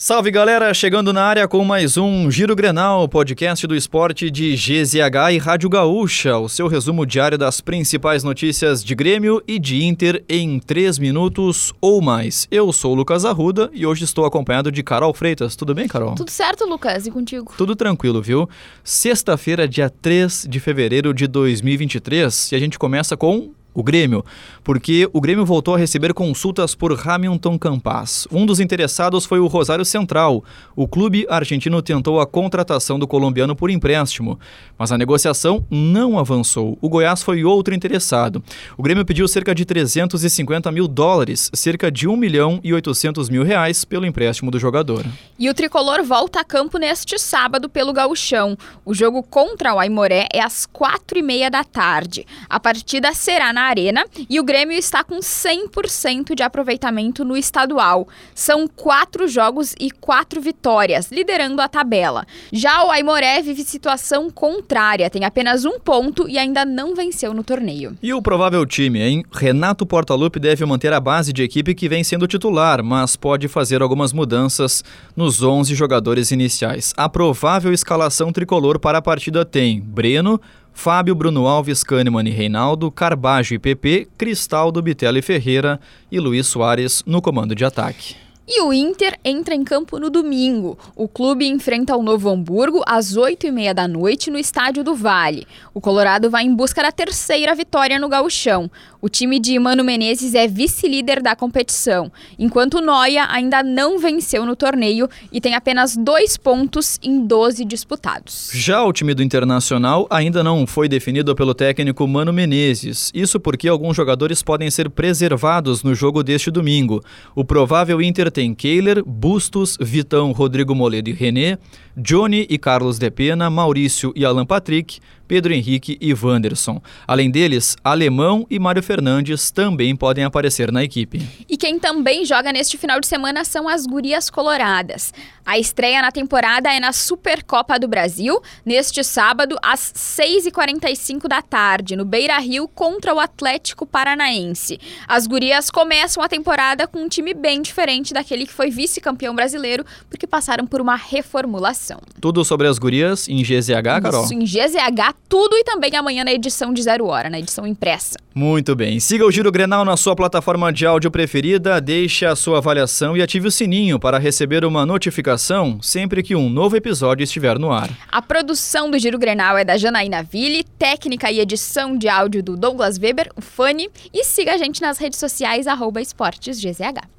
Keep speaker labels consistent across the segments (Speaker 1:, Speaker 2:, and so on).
Speaker 1: Salve galera, chegando na área com mais um Giro Grenal, podcast do esporte de GZH e Rádio Gaúcha, o seu resumo diário das principais notícias de Grêmio e de Inter em 3 minutos ou mais. Eu sou o Lucas Arruda e hoje estou acompanhado de Carol Freitas. Tudo bem, Carol?
Speaker 2: Tudo certo, Lucas, e contigo?
Speaker 1: Tudo tranquilo, viu? Sexta-feira, dia 3 de fevereiro de 2023 e a gente começa com o Grêmio, porque o Grêmio voltou a receber consultas por Hamilton Campas. Um dos interessados foi o Rosário Central. O clube argentino tentou a contratação do colombiano por empréstimo, mas a negociação não avançou. O Goiás foi outro interessado. O Grêmio pediu cerca de 350 mil dólares, cerca de 1 milhão e 800 mil reais, pelo empréstimo do jogador.
Speaker 2: E o tricolor volta a campo neste sábado pelo Gauchão. O jogo contra o Aimoré é às quatro e meia da tarde. A partida será na Arena e o Grêmio está com 100% de aproveitamento no estadual. São quatro jogos e quatro vitórias, liderando a tabela. Já o Aimoré vive situação contrária, tem apenas um ponto e ainda não venceu no torneio.
Speaker 1: E o provável time, hein? Renato Portaluppi deve manter a base de equipe que vem sendo titular, mas pode fazer algumas mudanças nos 11 jogadores iniciais. A provável escalação tricolor para a partida tem Breno, Fábio, Bruno Alves, Kahneman e Reinaldo, Carbajo e PP, Cristaldo, Bitelli Ferreira e Luiz Soares no comando de ataque.
Speaker 2: E o Inter entra em campo no domingo. O clube enfrenta o Novo Hamburgo às 8h30 da noite no Estádio do Vale. O Colorado vai em busca da terceira vitória no gauchão. O time de Mano Menezes é vice-líder da competição, enquanto Noia ainda não venceu no torneio e tem apenas dois pontos em 12 disputados.
Speaker 1: Já o time do Internacional ainda não foi definido pelo técnico Mano Menezes. Isso porque alguns jogadores podem ser preservados no jogo deste domingo. O provável Inter tem Kehler, Bustos, Vitão, Rodrigo Moledo e René, Johnny e Carlos Depena, Maurício e Alan Patrick, Pedro Henrique e Wanderson. Além deles, Alemão e Mário Fernandes também podem aparecer na equipe.
Speaker 2: E quem também joga neste final de semana são as Gurias Coloradas. A estreia na temporada é na Supercopa do Brasil, neste sábado, às 6h45 da tarde, no Beira Rio, contra o Atlético Paranaense. As Gurias começam a temporada com um time bem diferente daquele que foi vice-campeão brasileiro, porque passaram por uma reformulação.
Speaker 1: Tudo sobre as Gurias em GZH, Carol?
Speaker 2: Isso, em GZH tudo e também amanhã na edição de Zero Hora, na edição impressa.
Speaker 1: Muito bem. Siga o Giro Grenal na sua plataforma de áudio preferida, deixe a sua avaliação e ative o sininho para receber uma notificação sempre que um novo episódio estiver no ar.
Speaker 2: A produção do Giro Grenal é da Janaína Ville, técnica e edição de áudio do Douglas Weber, o Fanny, e siga a gente nas redes sociais, arroba esportesgzh.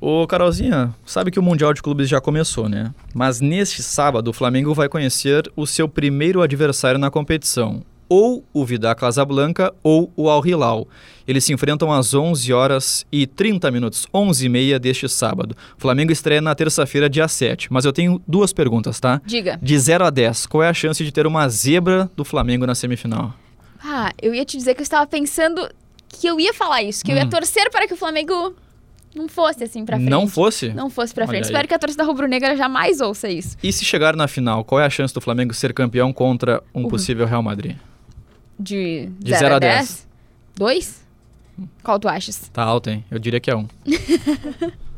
Speaker 1: Ô, Carolzinha, sabe que o Mundial de Clubes já começou, né? Mas neste sábado o Flamengo vai conhecer o seu primeiro adversário na competição, ou o Vidal Casablanca ou o Al Hilal. Eles se enfrentam às 11 horas e 30 minutos, 11 e meia deste sábado. O Flamengo estreia na terça-feira, dia 7. Mas eu tenho duas perguntas, tá?
Speaker 2: Diga.
Speaker 1: De 0 a 10, qual é a chance de ter uma zebra do Flamengo na semifinal?
Speaker 2: Ah, eu ia te dizer que eu estava pensando que eu ia falar isso, que hum. eu ia hum. torcer para que o Flamengo não fosse assim pra frente.
Speaker 1: Não fosse?
Speaker 2: Não fosse pra frente. Espero que a torcida rubro-negra jamais ouça isso.
Speaker 1: E se chegar na final, qual é a chance do Flamengo ser campeão contra um uhum. possível Real Madrid?
Speaker 2: De, de 0 a 10? 2? Qual tu achas?
Speaker 1: Tá alto, hein? Eu diria que é um.